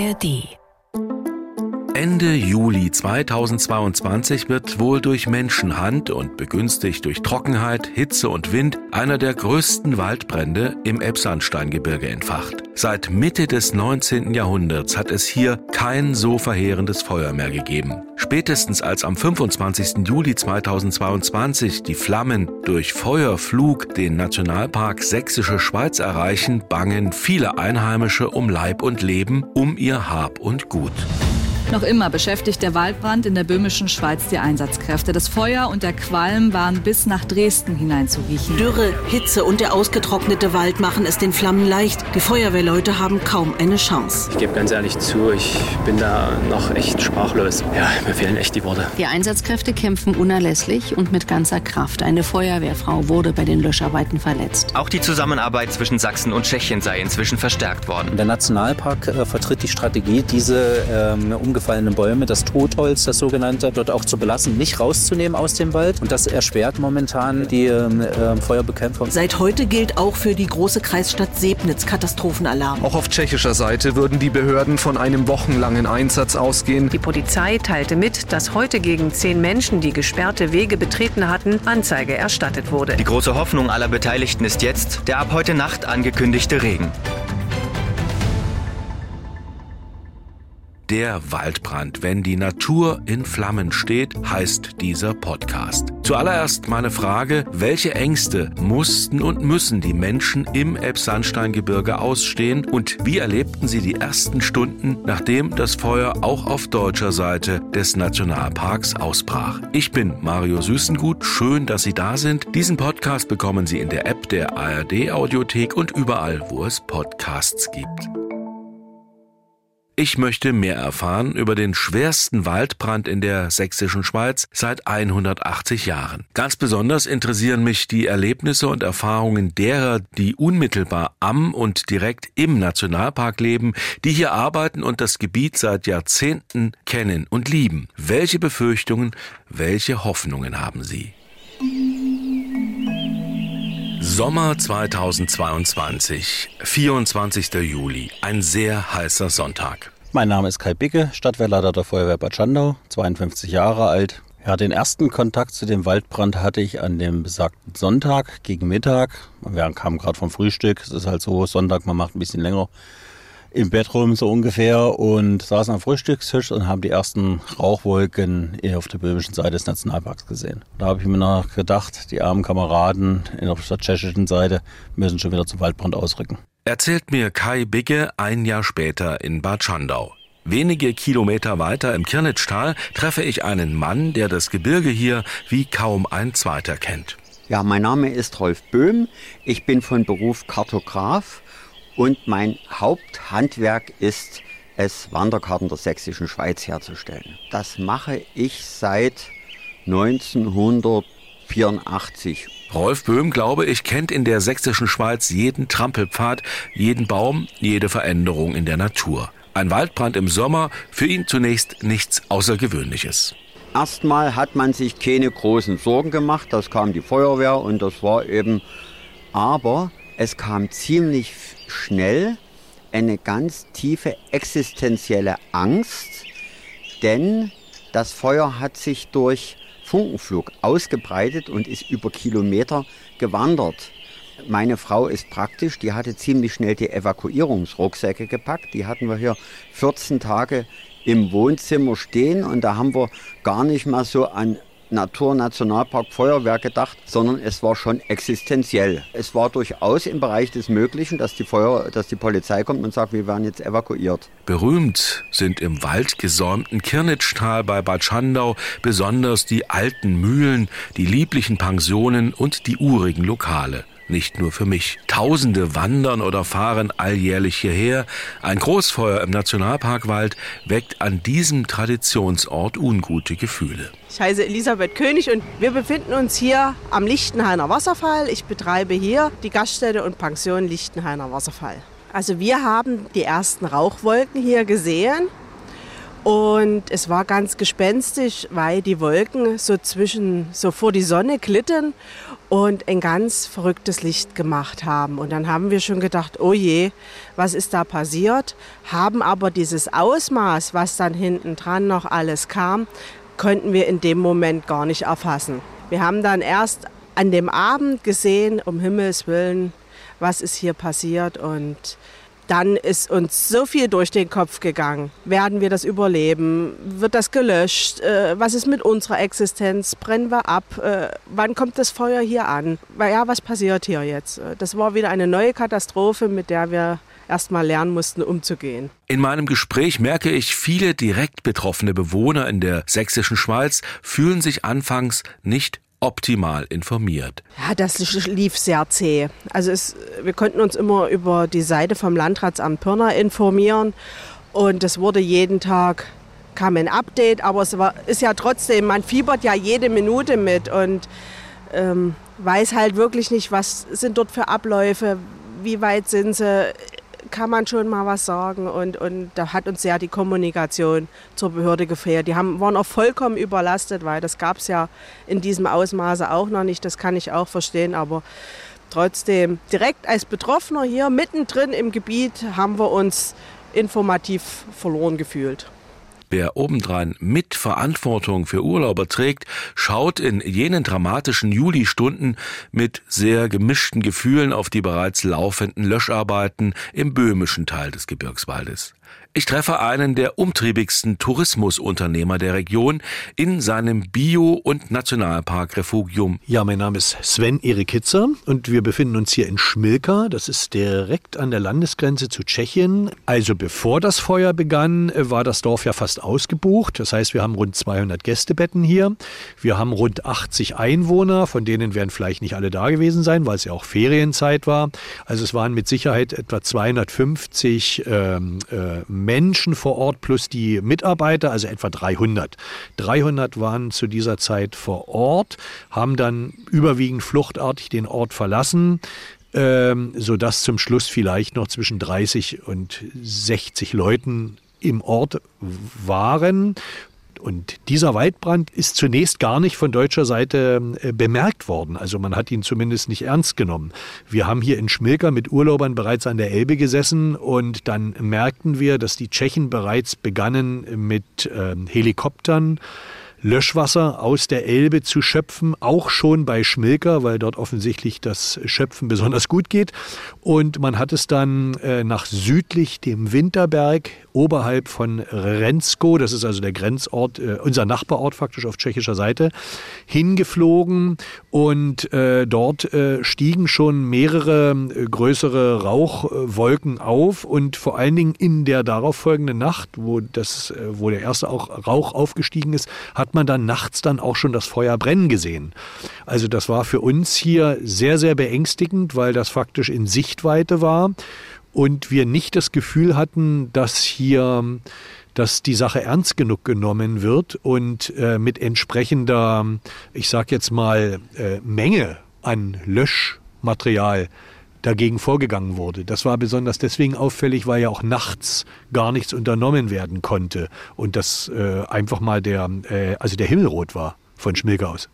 ARD Ende Juli 2022 wird wohl durch Menschenhand und begünstigt durch Trockenheit, Hitze und Wind einer der größten Waldbrände im Elbsandsteingebirge entfacht. Seit Mitte des 19. Jahrhunderts hat es hier kein so verheerendes Feuer mehr gegeben. Spätestens als am 25. Juli 2022 die Flammen durch Feuerflug den Nationalpark Sächsische Schweiz erreichen, bangen viele Einheimische um Leib und Leben, um ihr Hab und Gut. Noch immer beschäftigt der Waldbrand in der böhmischen Schweiz die Einsatzkräfte. Das Feuer und der Qualm waren bis nach Dresden hinein zu riechen. Dürre, Hitze und der ausgetrocknete Wald machen es den Flammen leicht. Die Feuerwehrleute haben kaum eine Chance. Ich gebe ganz ehrlich zu, ich bin da noch echt sprachlos. Ja, mir fehlen echt die Worte. Die Einsatzkräfte kämpfen unerlässlich und mit ganzer Kraft. Eine Feuerwehrfrau wurde bei den Löscharbeiten verletzt. Auch die Zusammenarbeit zwischen Sachsen und Tschechien sei inzwischen verstärkt worden. Der Nationalpark äh, vertritt die Strategie, diese ähm, umgefallenen Bäume, das Totholz, das sogenannte, dort auch zu belassen, nicht rauszunehmen aus dem Wald. Und das erschwert momentan die äh, Feuerbekämpfung. Seit heute gilt auch für die große Kreisstadt Sebnitz Katastrophenalarm. Auch auf tschechischer Seite würden die Behörden von einem wochenlangen Einsatz ausgehen. Die Polizei teilte mit, dass heute gegen zehn Menschen, die gesperrte Wege betreten hatten, Anzeige erstattet wurde. Die große Hoffnung aller Beteiligten ist jetzt der ab heute Nacht angekündigte Regen. Der Waldbrand. Wenn die Natur in Flammen steht, heißt dieser Podcast. Zuallererst meine Frage, welche Ängste mussten und müssen die Menschen im Elbsandsteingebirge ausstehen und wie erlebten sie die ersten Stunden, nachdem das Feuer auch auf deutscher Seite des Nationalparks ausbrach? Ich bin Mario Süßengut, schön, dass Sie da sind. Diesen Podcast bekommen Sie in der App der ARD Audiothek und überall, wo es Podcasts gibt. Ich möchte mehr erfahren über den schwersten Waldbrand in der sächsischen Schweiz seit 180 Jahren. Ganz besonders interessieren mich die Erlebnisse und Erfahrungen derer, die unmittelbar am und direkt im Nationalpark leben, die hier arbeiten und das Gebiet seit Jahrzehnten kennen und lieben. Welche Befürchtungen, welche Hoffnungen haben sie? Sommer 2022, 24. Juli, ein sehr heißer Sonntag. Mein Name ist Kai Bicke, Stadtwehrleiter der Feuerwehr Bad Schandau, 52 Jahre alt. Ja, den ersten Kontakt zu dem Waldbrand hatte ich an dem besagten Sonntag gegen Mittag. Wir kamen gerade vom Frühstück. Es ist halt so, Sonntag, man macht ein bisschen länger im Bett rum so ungefähr und saßen am Frühstückstisch und haben die ersten Rauchwolken auf der böhmischen Seite des Nationalparks gesehen. Da habe ich mir noch gedacht, die armen Kameraden auf der tschechischen Seite müssen schon wieder zum Waldbrand ausrücken. Erzählt mir Kai Bigge ein Jahr später in Bad Schandau. Wenige Kilometer weiter im Kirnitschtal treffe ich einen Mann, der das Gebirge hier wie kaum ein zweiter kennt. Ja, mein Name ist Rolf Böhm. Ich bin von Beruf Kartograf und mein Haupthandwerk ist es, Wanderkarten der sächsischen Schweiz herzustellen. Das mache ich seit 1984. Rolf Böhm, glaube ich, kennt in der sächsischen Schweiz jeden Trampelpfad, jeden Baum, jede Veränderung in der Natur. Ein Waldbrand im Sommer, für ihn zunächst nichts Außergewöhnliches. Erstmal hat man sich keine großen Sorgen gemacht, das kam die Feuerwehr und das war eben, aber es kam ziemlich schnell eine ganz tiefe existenzielle Angst, denn das Feuer hat sich durch Funkenflug ausgebreitet und ist über Kilometer gewandert. Meine Frau ist praktisch, die hatte ziemlich schnell die Evakuierungsrucksäcke gepackt. Die hatten wir hier 14 Tage im Wohnzimmer stehen und da haben wir gar nicht mal so an Naturnationalpark Feuerwehr gedacht, sondern es war schon existenziell. Es war durchaus im Bereich des Möglichen, dass die, Feuer, dass die Polizei kommt und sagt, wir werden jetzt evakuiert. Berühmt sind im Wald gesäumten Kirnitschtal bei Bad Schandau besonders die alten Mühlen, die lieblichen Pensionen und die urigen Lokale nicht nur für mich. Tausende wandern oder fahren alljährlich hierher. Ein Großfeuer im Nationalparkwald weckt an diesem Traditionsort ungute Gefühle. Ich heiße Elisabeth König und wir befinden uns hier am Lichtenhainer Wasserfall. Ich betreibe hier die Gaststätte und Pension Lichtenhainer Wasserfall. Also wir haben die ersten Rauchwolken hier gesehen Und es war ganz gespenstisch, weil die Wolken so zwischen, so vor die Sonne glitten und ein ganz verrücktes Licht gemacht haben. Und dann haben wir schon gedacht, oh je, was ist da passiert? Haben aber dieses Ausmaß, was dann hinten dran noch alles kam, konnten wir in dem Moment gar nicht erfassen. Wir haben dann erst an dem Abend gesehen, um Himmels Willen, was ist hier passiert und dann ist uns so viel durch den Kopf gegangen. Werden wir das überleben? Wird das gelöscht? Äh, was ist mit unserer Existenz? Brennen wir ab? Äh, wann kommt das Feuer hier an? Ja, was passiert hier jetzt? Äh, das war wieder eine neue Katastrophe, mit der wir erstmal lernen mussten, umzugehen. In meinem Gespräch merke ich, viele direkt betroffene Bewohner in der sächsischen Schweiz fühlen sich anfangs nicht optimal informiert. Ja, das lief sehr zäh. Also es, wir konnten uns immer über die Seite vom Landratsamt Pirna informieren und es wurde jeden Tag kam ein Update, aber es war, ist ja trotzdem, man fiebert ja jede Minute mit und ähm, weiß halt wirklich nicht, was sind dort für Abläufe, wie weit sind sie kann man schon mal was sagen. Und, und da hat uns sehr die Kommunikation zur Behörde gefehlt. Die haben, waren auch vollkommen überlastet, weil das gab es ja in diesem Ausmaße auch noch nicht. Das kann ich auch verstehen. Aber trotzdem, direkt als Betroffener hier mittendrin im Gebiet haben wir uns informativ verloren gefühlt. Wer obendrein Mitverantwortung für Urlauber trägt, schaut in jenen dramatischen Julistunden mit sehr gemischten Gefühlen auf die bereits laufenden Löscharbeiten im böhmischen Teil des Gebirgswaldes. Ich treffe einen der umtriebigsten Tourismusunternehmer der Region in seinem Bio- und Nationalpark-Refugium. Ja, mein Name ist Sven Erik Hitzer und wir befinden uns hier in Schmilka. Das ist direkt an der Landesgrenze zu Tschechien. Also bevor das Feuer begann, war das Dorf ja fast ausgebucht. Das heißt, wir haben rund 200 Gästebetten hier. Wir haben rund 80 Einwohner, von denen werden vielleicht nicht alle da gewesen sein, weil es ja auch Ferienzeit war. Also es waren mit Sicherheit etwa 250 ähm, äh, Menschen vor Ort plus die Mitarbeiter, also etwa 300. 300 waren zu dieser Zeit vor Ort, haben dann überwiegend fluchtartig den Ort verlassen, ähm, sodass zum Schluss vielleicht noch zwischen 30 und 60 Leuten im Ort waren. Und dieser Waldbrand ist zunächst gar nicht von deutscher Seite äh, bemerkt worden. Also man hat ihn zumindest nicht ernst genommen. Wir haben hier in Schmilka mit Urlaubern bereits an der Elbe gesessen und dann merkten wir, dass die Tschechen bereits begannen mit äh, Helikoptern Löschwasser aus der Elbe zu schöpfen, auch schon bei Schmilker, weil dort offensichtlich das Schöpfen besonders gut geht. Und man hat es dann äh, nach südlich dem Winterberg oberhalb von Rensko, das ist also der Grenzort, äh, unser Nachbarort faktisch auf tschechischer Seite, hingeflogen und äh, dort äh, stiegen schon mehrere äh, größere Rauchwolken auf und vor allen Dingen in der darauffolgenden Nacht, wo, das, äh, wo der erste auch Rauch aufgestiegen ist, hat man dann nachts dann auch schon das Feuer brennen gesehen. Also das war für uns hier sehr, sehr beängstigend, weil das faktisch in Sichtweite war und wir nicht das Gefühl hatten, dass hier dass die Sache ernst genug genommen wird und äh, mit entsprechender, ich sag jetzt mal, äh, Menge an Löschmaterial dagegen vorgegangen wurde. Das war besonders deswegen auffällig, weil ja auch nachts gar nichts unternommen werden konnte und das äh, einfach mal der, äh, also der Himmel rot war von Schmilke aus.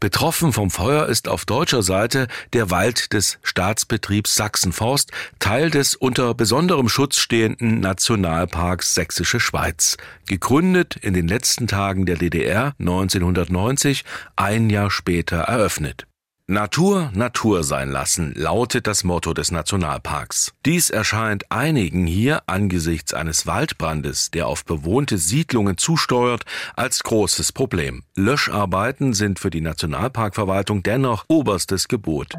Betroffen vom Feuer ist auf deutscher Seite der Wald des Staatsbetriebs Sachsenforst, Teil des unter besonderem Schutz stehenden Nationalparks Sächsische Schweiz, gegründet in den letzten Tagen der DDR 1990, ein Jahr später eröffnet. Natur Natur sein lassen lautet das Motto des Nationalparks. Dies erscheint einigen hier angesichts eines Waldbrandes, der auf bewohnte Siedlungen zusteuert, als großes Problem. Löscharbeiten sind für die Nationalparkverwaltung dennoch oberstes Gebot.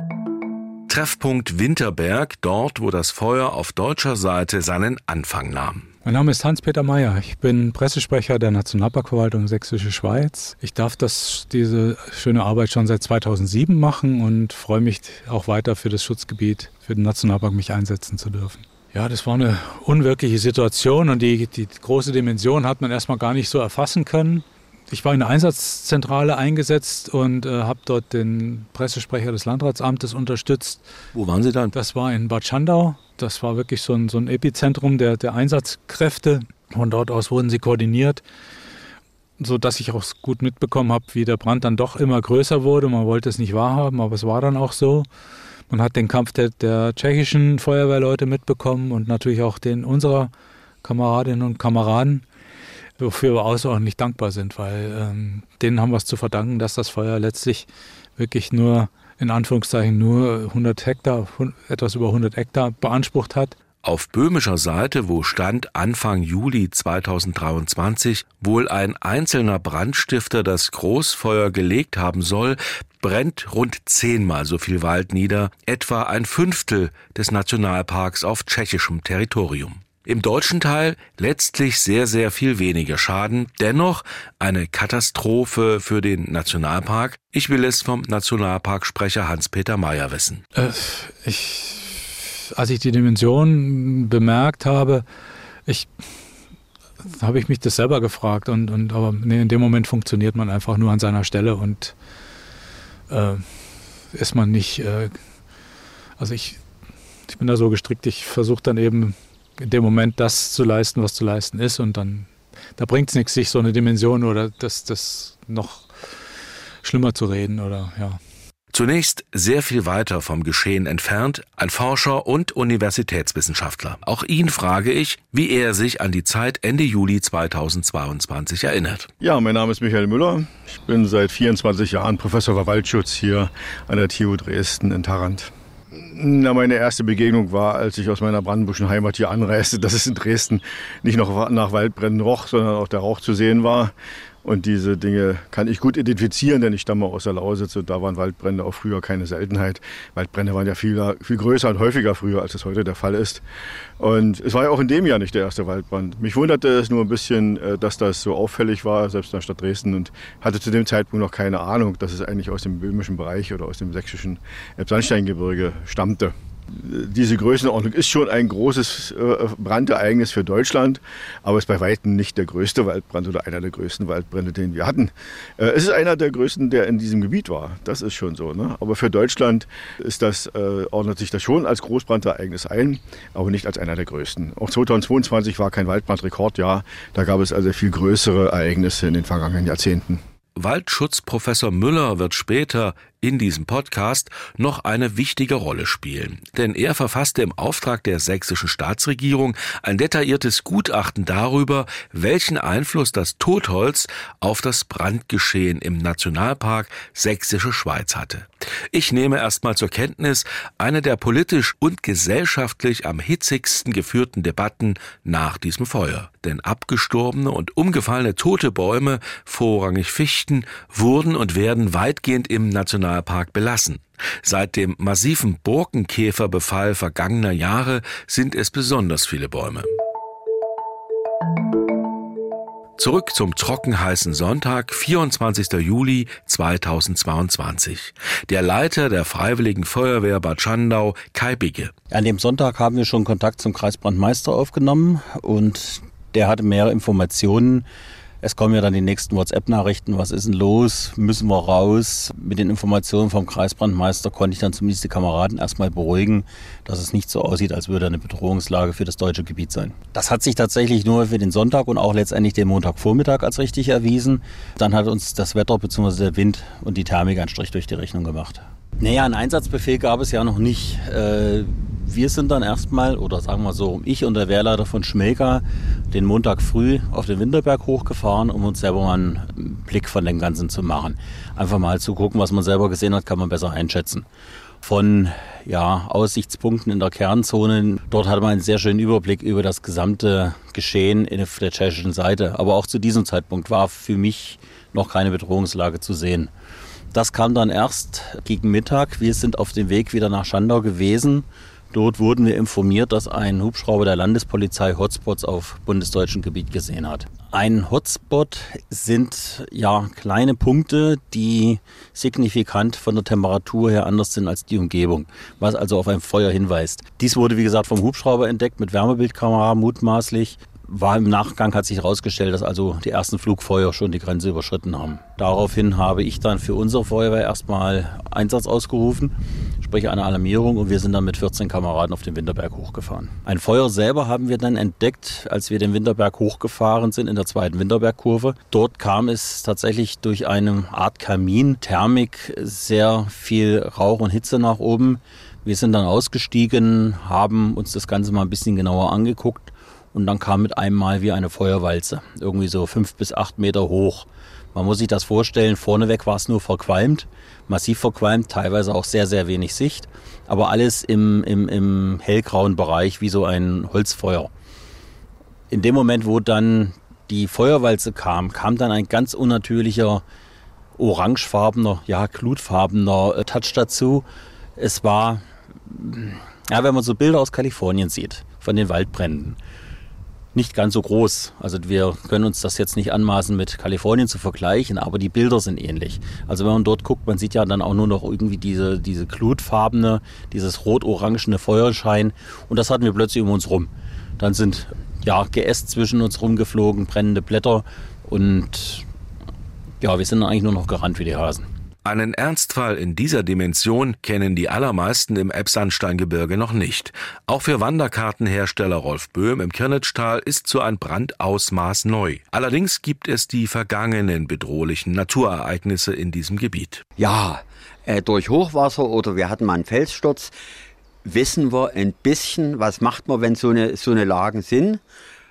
Treffpunkt Winterberg, dort wo das Feuer auf deutscher Seite seinen Anfang nahm. Mein Name ist Hans-Peter Meyer. Ich bin Pressesprecher der Nationalparkverwaltung Sächsische Schweiz. Ich darf das, diese schöne Arbeit schon seit 2007 machen und freue mich auch weiter für das Schutzgebiet, für den Nationalpark mich einsetzen zu dürfen. Ja, das war eine unwirkliche Situation und die, die große Dimension hat man erstmal gar nicht so erfassen können. Ich war in der Einsatzzentrale eingesetzt und äh, habe dort den Pressesprecher des Landratsamtes unterstützt. Wo waren Sie dann? Das war in Bad Schandau. Das war wirklich so ein, so ein Epizentrum der, der Einsatzkräfte. Von dort aus wurden sie koordiniert, sodass ich auch gut mitbekommen habe, wie der Brand dann doch immer größer wurde. Man wollte es nicht wahrhaben, aber es war dann auch so. Man hat den Kampf der, der tschechischen Feuerwehrleute mitbekommen und natürlich auch den unserer Kameradinnen und Kameraden, wofür wir außerordentlich dankbar sind, weil ähm, denen haben wir es zu verdanken, dass das Feuer letztlich wirklich nur, in Anführungszeichen, nur 100 Hektar, etwas über 100 Hektar beansprucht hat. Auf böhmischer Seite, wo stand Anfang Juli 2023 wohl ein einzelner Brandstifter das Großfeuer gelegt haben soll, brennt rund zehnmal so viel Wald nieder, etwa ein Fünftel des Nationalparks auf tschechischem Territorium. Im deutschen Teil letztlich sehr, sehr viel weniger Schaden, dennoch eine Katastrophe für den Nationalpark. Ich will es vom Nationalparksprecher Hans-Peter Mayer wissen. Äh, ich, als ich die Dimension bemerkt habe, ich habe ich mich das selber gefragt und, und aber nee, in dem Moment funktioniert man einfach nur an seiner Stelle und äh, ist man nicht, äh, also ich, ich bin da so gestrickt, ich versuche dann eben in dem Moment das zu leisten, was zu leisten ist und dann, da bringt es nichts, sich so eine Dimension oder das, das noch schlimmer zu reden oder ja. Zunächst sehr viel weiter vom Geschehen entfernt, ein Forscher und Universitätswissenschaftler. Auch ihn frage ich, wie er sich an die Zeit Ende Juli 2022 erinnert. Ja, mein Name ist Michael Müller. Ich bin seit 24 Jahren Professor für Waldschutz hier an der TU Dresden in Tarrant. Na, meine erste Begegnung war, als ich aus meiner brandenburgischen Heimat hier anreiste, dass es in Dresden nicht noch nach Waldbränden roch, sondern auch der Rauch zu sehen war. Und diese Dinge kann ich gut identifizieren, denn ich stamme aus der Lausitz und da waren Waldbrände auch früher keine Seltenheit. Waldbrände waren ja viel, viel größer und häufiger früher, als es heute der Fall ist. Und es war ja auch in dem Jahr nicht der erste Waldbrand. Mich wunderte es nur ein bisschen, äh, dass das so auffällig war, selbst in der Stadt Dresden und hatte zu dem Zeitpunkt noch keine Ahnung, dass es eigentlich aus dem böhmischen Bereich oder aus dem sächsischen Elbsandsteingebirge stammte diese Größenordnung ist schon ein großes äh, Brandereignis für Deutschland, aber ist bei weitem nicht der größte Waldbrand oder einer der größten Waldbrände, den wir hatten. Äh, es ist einer der größten, der in diesem Gebiet war. Das ist schon so. Ne? Aber für Deutschland ist das, äh, ordnet sich das schon als Großbrandereignis ein, aber nicht als einer der größten. Auch 2022 war kein Waldbrandrekordjahr. Da gab es also viel größere Ereignisse in den vergangenen Jahrzehnten. Waldschutzprofessor Müller wird später in diesem Podcast noch eine wichtige Rolle spielen. Denn er verfasste im Auftrag der sächsischen Staatsregierung ein detailliertes Gutachten darüber, welchen Einfluss das Totholz auf das Brandgeschehen im Nationalpark Sächsische Schweiz hatte. Ich nehme erstmal zur Kenntnis eine der politisch und gesellschaftlich am hitzigsten geführten Debatten nach diesem Feuer. Denn abgestorbene und umgefallene tote Bäume, vorrangig Fichten, wurden und werden weitgehend im Nationalpark Nationalpark belassen. Seit dem massiven Borkenkäferbefall vergangener Jahre sind es besonders viele Bäume. Zurück zum trockenheißen Sonntag, 24. Juli 2022. Der Leiter der Freiwilligen Feuerwehr Bad Schandau, Kai Bigge. An dem Sonntag haben wir schon Kontakt zum Kreisbrandmeister aufgenommen und der hatte mehr Informationen es kommen ja dann die nächsten WhatsApp-Nachrichten, was ist denn los, müssen wir raus. Mit den Informationen vom Kreisbrandmeister konnte ich dann zumindest die Kameraden erstmal beruhigen, dass es nicht so aussieht, als würde eine Bedrohungslage für das deutsche Gebiet sein. Das hat sich tatsächlich nur für den Sonntag und auch letztendlich den Montagvormittag als richtig erwiesen. Dann hat uns das Wetter bzw. der Wind und die Thermik einen Strich durch die Rechnung gemacht. Naja, einen Einsatzbefehl gab es ja noch nicht. Wir sind dann erstmal, oder sagen wir so, ich und der Wehrleiter von Schmelka, den Montag früh auf den Winterberg hochgefahren, um uns selber mal einen Blick von dem Ganzen zu machen. Einfach mal zu gucken, was man selber gesehen hat, kann man besser einschätzen. Von ja, Aussichtspunkten in der Kernzone. Dort hatte man einen sehr schönen Überblick über das gesamte Geschehen auf der tschechischen Seite. Aber auch zu diesem Zeitpunkt war für mich noch keine Bedrohungslage zu sehen. Das kam dann erst gegen Mittag. Wir sind auf dem Weg wieder nach Schandau gewesen Dort wurden wir informiert, dass ein Hubschrauber der Landespolizei Hotspots auf bundesdeutschem Gebiet gesehen hat. Ein Hotspot sind ja kleine Punkte, die signifikant von der Temperatur her anders sind als die Umgebung, was also auf ein Feuer hinweist. Dies wurde wie gesagt vom Hubschrauber entdeckt mit Wärmebildkamera mutmaßlich war im Nachgang, hat sich herausgestellt, dass also die ersten Flugfeuer schon die Grenze überschritten haben. Daraufhin habe ich dann für unsere Feuerwehr erstmal Einsatz ausgerufen, sprich eine Alarmierung und wir sind dann mit 14 Kameraden auf den Winterberg hochgefahren. Ein Feuer selber haben wir dann entdeckt, als wir den Winterberg hochgefahren sind in der zweiten Winterbergkurve. Dort kam es tatsächlich durch eine Art Kamin, Thermik, sehr viel Rauch und Hitze nach oben. Wir sind dann ausgestiegen, haben uns das Ganze mal ein bisschen genauer angeguckt und dann kam mit einem Mal wie eine Feuerwalze, irgendwie so fünf bis acht Meter hoch. Man muss sich das vorstellen, vorneweg war es nur verqualmt, massiv verqualmt, teilweise auch sehr, sehr wenig Sicht, aber alles im, im, im hellgrauen Bereich wie so ein Holzfeuer. In dem Moment, wo dann die Feuerwalze kam, kam dann ein ganz unnatürlicher orangefarbener, ja, glutfarbener äh, Touch dazu. Es war, ja, wenn man so Bilder aus Kalifornien sieht, von den Waldbränden, nicht ganz so groß. Also wir können uns das jetzt nicht anmaßen mit Kalifornien zu vergleichen, aber die Bilder sind ähnlich. Also wenn man dort guckt, man sieht ja dann auch nur noch irgendwie diese, diese glutfarbene, dieses rot-orangene Feuerschein und das hatten wir plötzlich um uns rum. Dann sind ja Geäst zwischen uns rumgeflogen, brennende Blätter und ja, wir sind eigentlich nur noch gerannt wie die Hasen. Einen Ernstfall in dieser Dimension kennen die allermeisten im Elbsandsteingebirge noch nicht. Auch für Wanderkartenhersteller Rolf Böhm im Kirnitschtal ist so ein Brandausmaß neu. Allerdings gibt es die vergangenen bedrohlichen Naturereignisse in diesem Gebiet. Ja, äh, durch Hochwasser oder wir hatten mal einen Felssturz, wissen wir ein bisschen, was macht man, wenn so eine, so eine Lagen sind.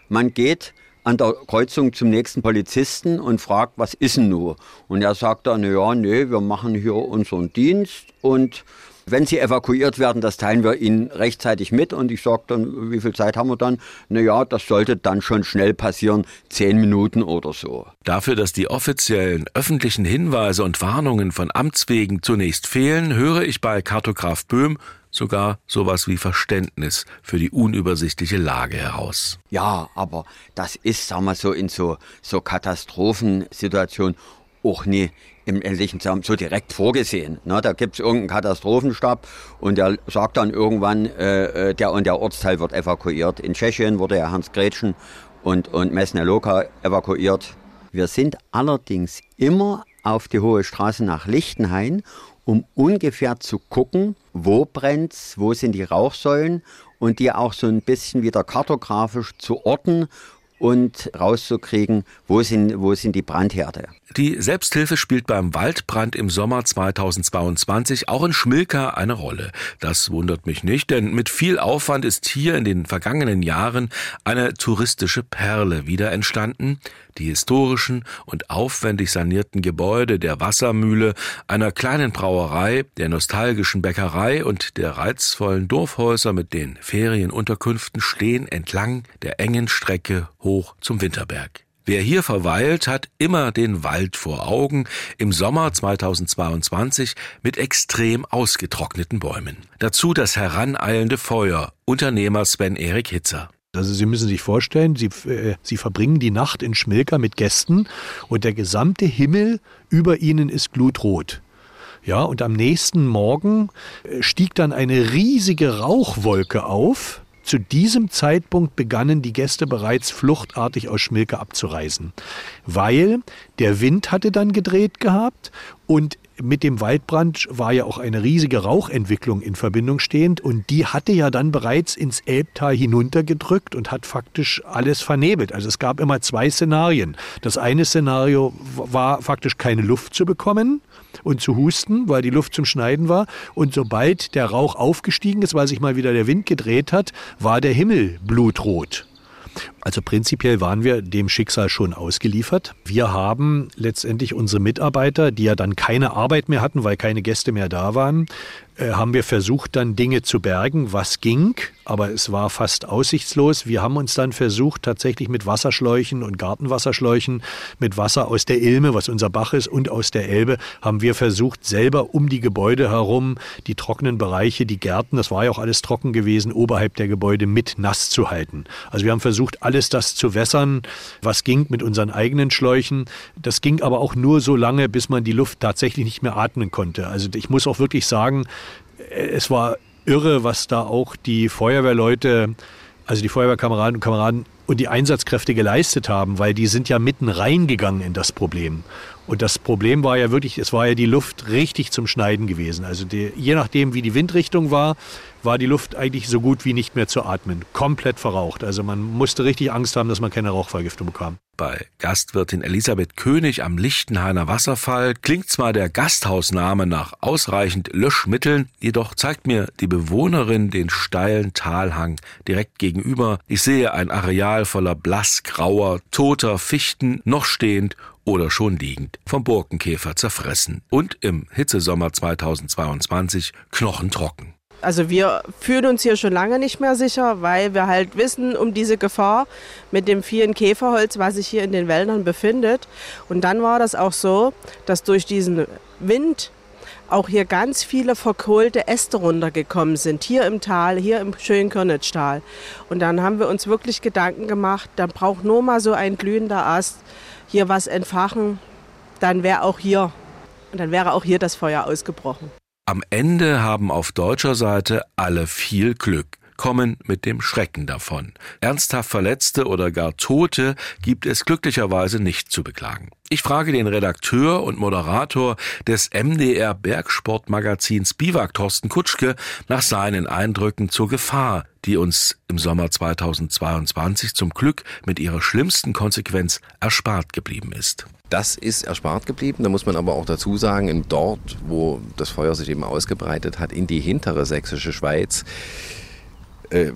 Man geht an der Kreuzung zum nächsten Polizisten und fragt, was ist denn nur? Und er sagt dann, ja, nee, wir machen hier unseren Dienst und wenn Sie evakuiert werden, das teilen wir Ihnen rechtzeitig mit. Und ich sage dann, wie viel Zeit haben wir dann? Naja, das sollte dann schon schnell passieren, zehn Minuten oder so. Dafür, dass die offiziellen öffentlichen Hinweise und Warnungen von Amts wegen zunächst fehlen, höre ich bei Kartograf Böhm sogar sowas wie Verständnis für die unübersichtliche Lage heraus. Ja, aber das ist, sagen wir so, in so, so Katastrophensituationen auch nie im ähnlichen Zusammenhang so direkt vorgesehen. Ne, da gibt es irgendeinen Katastrophenstab und der sagt dann irgendwann, äh, äh, der und der Ortsteil wird evakuiert. In Tschechien wurde ja Hans Gretchen und, und Mesne evakuiert. Wir sind allerdings immer auf die Hohe Straße nach Lichtenhain um ungefähr zu gucken, wo brennt's, wo sind die Rauchsäulen und die auch so ein bisschen wieder kartografisch zu orten und rauszukriegen, wo sind, wo sind die Brandherde. Die Selbsthilfe spielt beim Waldbrand im Sommer 2022 auch in Schmilka eine Rolle. Das wundert mich nicht, denn mit viel Aufwand ist hier in den vergangenen Jahren eine touristische Perle wieder entstanden. Die historischen und aufwendig sanierten Gebäude der Wassermühle, einer kleinen Brauerei, der nostalgischen Bäckerei und der reizvollen Dorfhäuser mit den Ferienunterkünften stehen entlang der engen Strecke hoch zum Winterberg. Wer hier verweilt, hat immer den Wald vor Augen, im Sommer 2022 mit extrem ausgetrockneten Bäumen. Dazu das heraneilende Feuer, Unternehmer Sven-Erik Hitzer. Also Sie müssen sich vorstellen, Sie, äh, Sie verbringen die Nacht in Schmilka mit Gästen und der gesamte Himmel über ihnen ist glutrot. Ja, und am nächsten Morgen äh, stieg dann eine riesige Rauchwolke auf, zu diesem Zeitpunkt begannen die Gäste bereits fluchtartig aus Schmilke abzureisen, weil der Wind hatte dann gedreht gehabt und mit dem Waldbrand war ja auch eine riesige Rauchentwicklung in Verbindung stehend und die hatte ja dann bereits ins Elbtal hinuntergedrückt und hat faktisch alles vernebelt. Also es gab immer zwei Szenarien. Das eine Szenario war faktisch keine Luft zu bekommen und zu husten, weil die Luft zum Schneiden war. Und sobald der Rauch aufgestiegen ist, weil sich mal wieder der Wind gedreht hat, war der Himmel blutrot. Also prinzipiell waren wir dem Schicksal schon ausgeliefert. Wir haben letztendlich unsere Mitarbeiter, die ja dann keine Arbeit mehr hatten, weil keine Gäste mehr da waren, äh, haben wir versucht, dann Dinge zu bergen, was ging, aber es war fast aussichtslos. Wir haben uns dann versucht, tatsächlich mit Wasserschläuchen und Gartenwasserschläuchen, mit Wasser aus der Ilme, was unser Bach ist, und aus der Elbe, haben wir versucht, selber um die Gebäude herum die trockenen Bereiche, die Gärten, das war ja auch alles trocken gewesen, oberhalb der Gebäude mit nass zu halten. Also wir haben versucht, alles das zu wässern, was ging mit unseren eigenen Schläuchen. Das ging aber auch nur so lange, bis man die Luft tatsächlich nicht mehr atmen konnte. Also ich muss auch wirklich sagen, es war irre, was da auch die Feuerwehrleute also die Feuerwehrkameraden und Kameraden und die Einsatzkräfte geleistet haben, weil die sind ja mitten reingegangen in das Problem. Und das Problem war ja wirklich, es war ja die Luft richtig zum Schneiden gewesen. Also die, je nachdem, wie die Windrichtung war, war die Luft eigentlich so gut wie nicht mehr zu atmen. Komplett verraucht. Also man musste richtig Angst haben, dass man keine Rauchvergiftung bekam. Bei Gastwirtin Elisabeth König am Lichtenhainer Wasserfall klingt zwar der Gasthausname nach ausreichend Löschmitteln, jedoch zeigt mir die Bewohnerin den steilen Talhang direkt gegenüber. Ich sehe ein Areal voller blassgrauer, toter Fichten, noch stehend oder schon liegend, vom Borkenkäfer zerfressen und im Hitzesommer 2022 knochentrocken. Also wir fühlen uns hier schon lange nicht mehr sicher, weil wir halt wissen um diese Gefahr mit dem vielen Käferholz, was sich hier in den Wäldern befindet. Und dann war das auch so, dass durch diesen Wind auch hier ganz viele verkohlte Äste runtergekommen sind, hier im Tal, hier im schönen Körnitztal. Und dann haben wir uns wirklich Gedanken gemacht, da braucht nur mal so ein glühender Ast hier was entfachen, dann wäre auch hier, dann wäre auch hier das Feuer ausgebrochen. Am Ende haben auf deutscher Seite alle viel Glück kommen mit dem Schrecken davon. Ernsthaft Verletzte oder gar Tote gibt es glücklicherweise nicht zu beklagen. Ich frage den Redakteur und Moderator des MDR Bergsportmagazins Biwak Thorsten Kutschke nach seinen Eindrücken zur Gefahr, die uns im Sommer 2022 zum Glück mit ihrer schlimmsten Konsequenz erspart geblieben ist. Das ist erspart geblieben. Da muss man aber auch dazu sagen, dort, wo das Feuer sich eben ausgebreitet hat, in die hintere sächsische Schweiz, äh,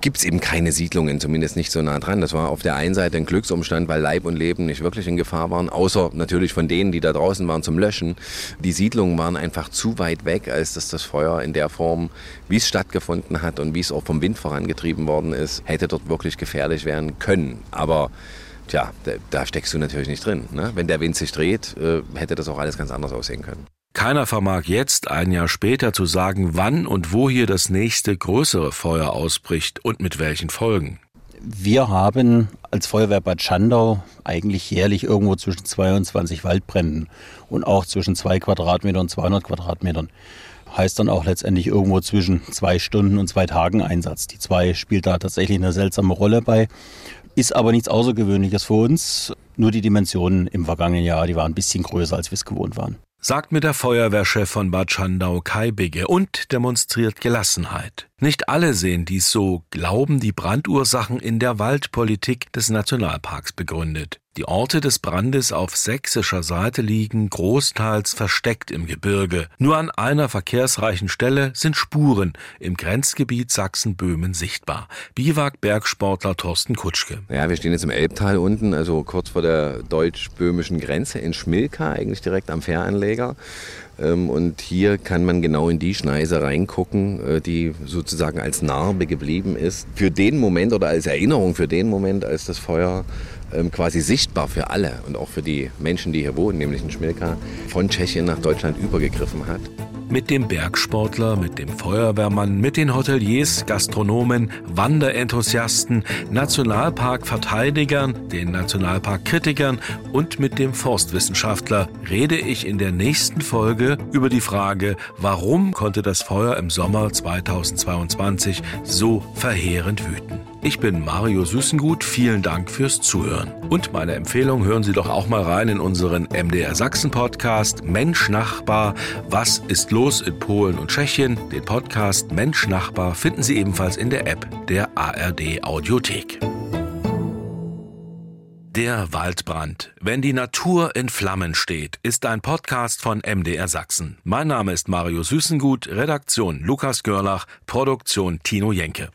gibt es eben keine Siedlungen, zumindest nicht so nah dran. Das war auf der einen Seite ein Glücksumstand, weil Leib und Leben nicht wirklich in Gefahr waren, außer natürlich von denen, die da draußen waren zum Löschen. Die Siedlungen waren einfach zu weit weg, als dass das Feuer in der Form, wie es stattgefunden hat und wie es auch vom Wind vorangetrieben worden ist, hätte dort wirklich gefährlich werden können. Aber Tja, da, da, steckst du natürlich nicht drin. Ne? Wenn der Wind sich dreht, äh, hätte das auch alles ganz anders aussehen können. Keiner vermag jetzt, ein Jahr später, zu sagen, wann und wo hier das nächste größere Feuer ausbricht und mit welchen Folgen. Wir haben als Feuerwehr Bad Schandau eigentlich jährlich irgendwo zwischen 22 Waldbränden und auch zwischen 2 Quadratmetern und 200 Quadratmetern. Heißt dann auch letztendlich irgendwo zwischen zwei Stunden und zwei Tagen Einsatz. Die zwei spielt da tatsächlich eine seltsame Rolle bei. Ist aber nichts Außergewöhnliches für uns. Nur die Dimensionen im vergangenen Jahr, die waren ein bisschen größer, als wir es gewohnt waren sagt mir der Feuerwehrchef von Bad Schandau Kai Bigge und demonstriert Gelassenheit. Nicht alle sehen dies so, glauben die Brandursachen in der Waldpolitik des Nationalparks begründet. Die Orte des Brandes auf sächsischer Seite liegen großteils versteckt im Gebirge. Nur an einer verkehrsreichen Stelle sind Spuren im Grenzgebiet Sachsen-Böhmen sichtbar. Biwak-Bergsportler Thorsten Kutschke. Ja, wir stehen jetzt im Elbtal unten, also kurz vor der deutsch-böhmischen Grenze in Schmilka, eigentlich direkt am Fähranleger. Ähm, und hier kann man genau in die Schneise reingucken, äh, die sozusagen als Narbe geblieben ist. Für den Moment oder als Erinnerung für den Moment, als das Feuer quasi sichtbar für alle und auch für die Menschen, die hier wohnen, nämlich in Schmilka, von Tschechien nach Deutschland übergegriffen hat. Mit dem Bergsportler, mit dem Feuerwehrmann, mit den Hoteliers, Gastronomen, Wanderenthusiasten, Nationalparkverteidigern, den Nationalparkkritikern und mit dem Forstwissenschaftler rede ich in der nächsten Folge über die Frage, warum konnte das Feuer im Sommer 2022 so verheerend wüten. Ich bin Mario Süßengut, vielen Dank fürs Zuhören. Und meine Empfehlung, hören Sie doch auch mal rein in unseren MDR Sachsen Podcast Mensch Nachbar, was ist los in Polen und Tschechien? Den Podcast Mensch Nachbar finden Sie ebenfalls in der App der ARD Audiothek. Der Waldbrand. Wenn die Natur in Flammen steht, ist ein Podcast von MDR Sachsen. Mein Name ist Mario Süßengut, Redaktion Lukas Görlach, Produktion Tino Jenke.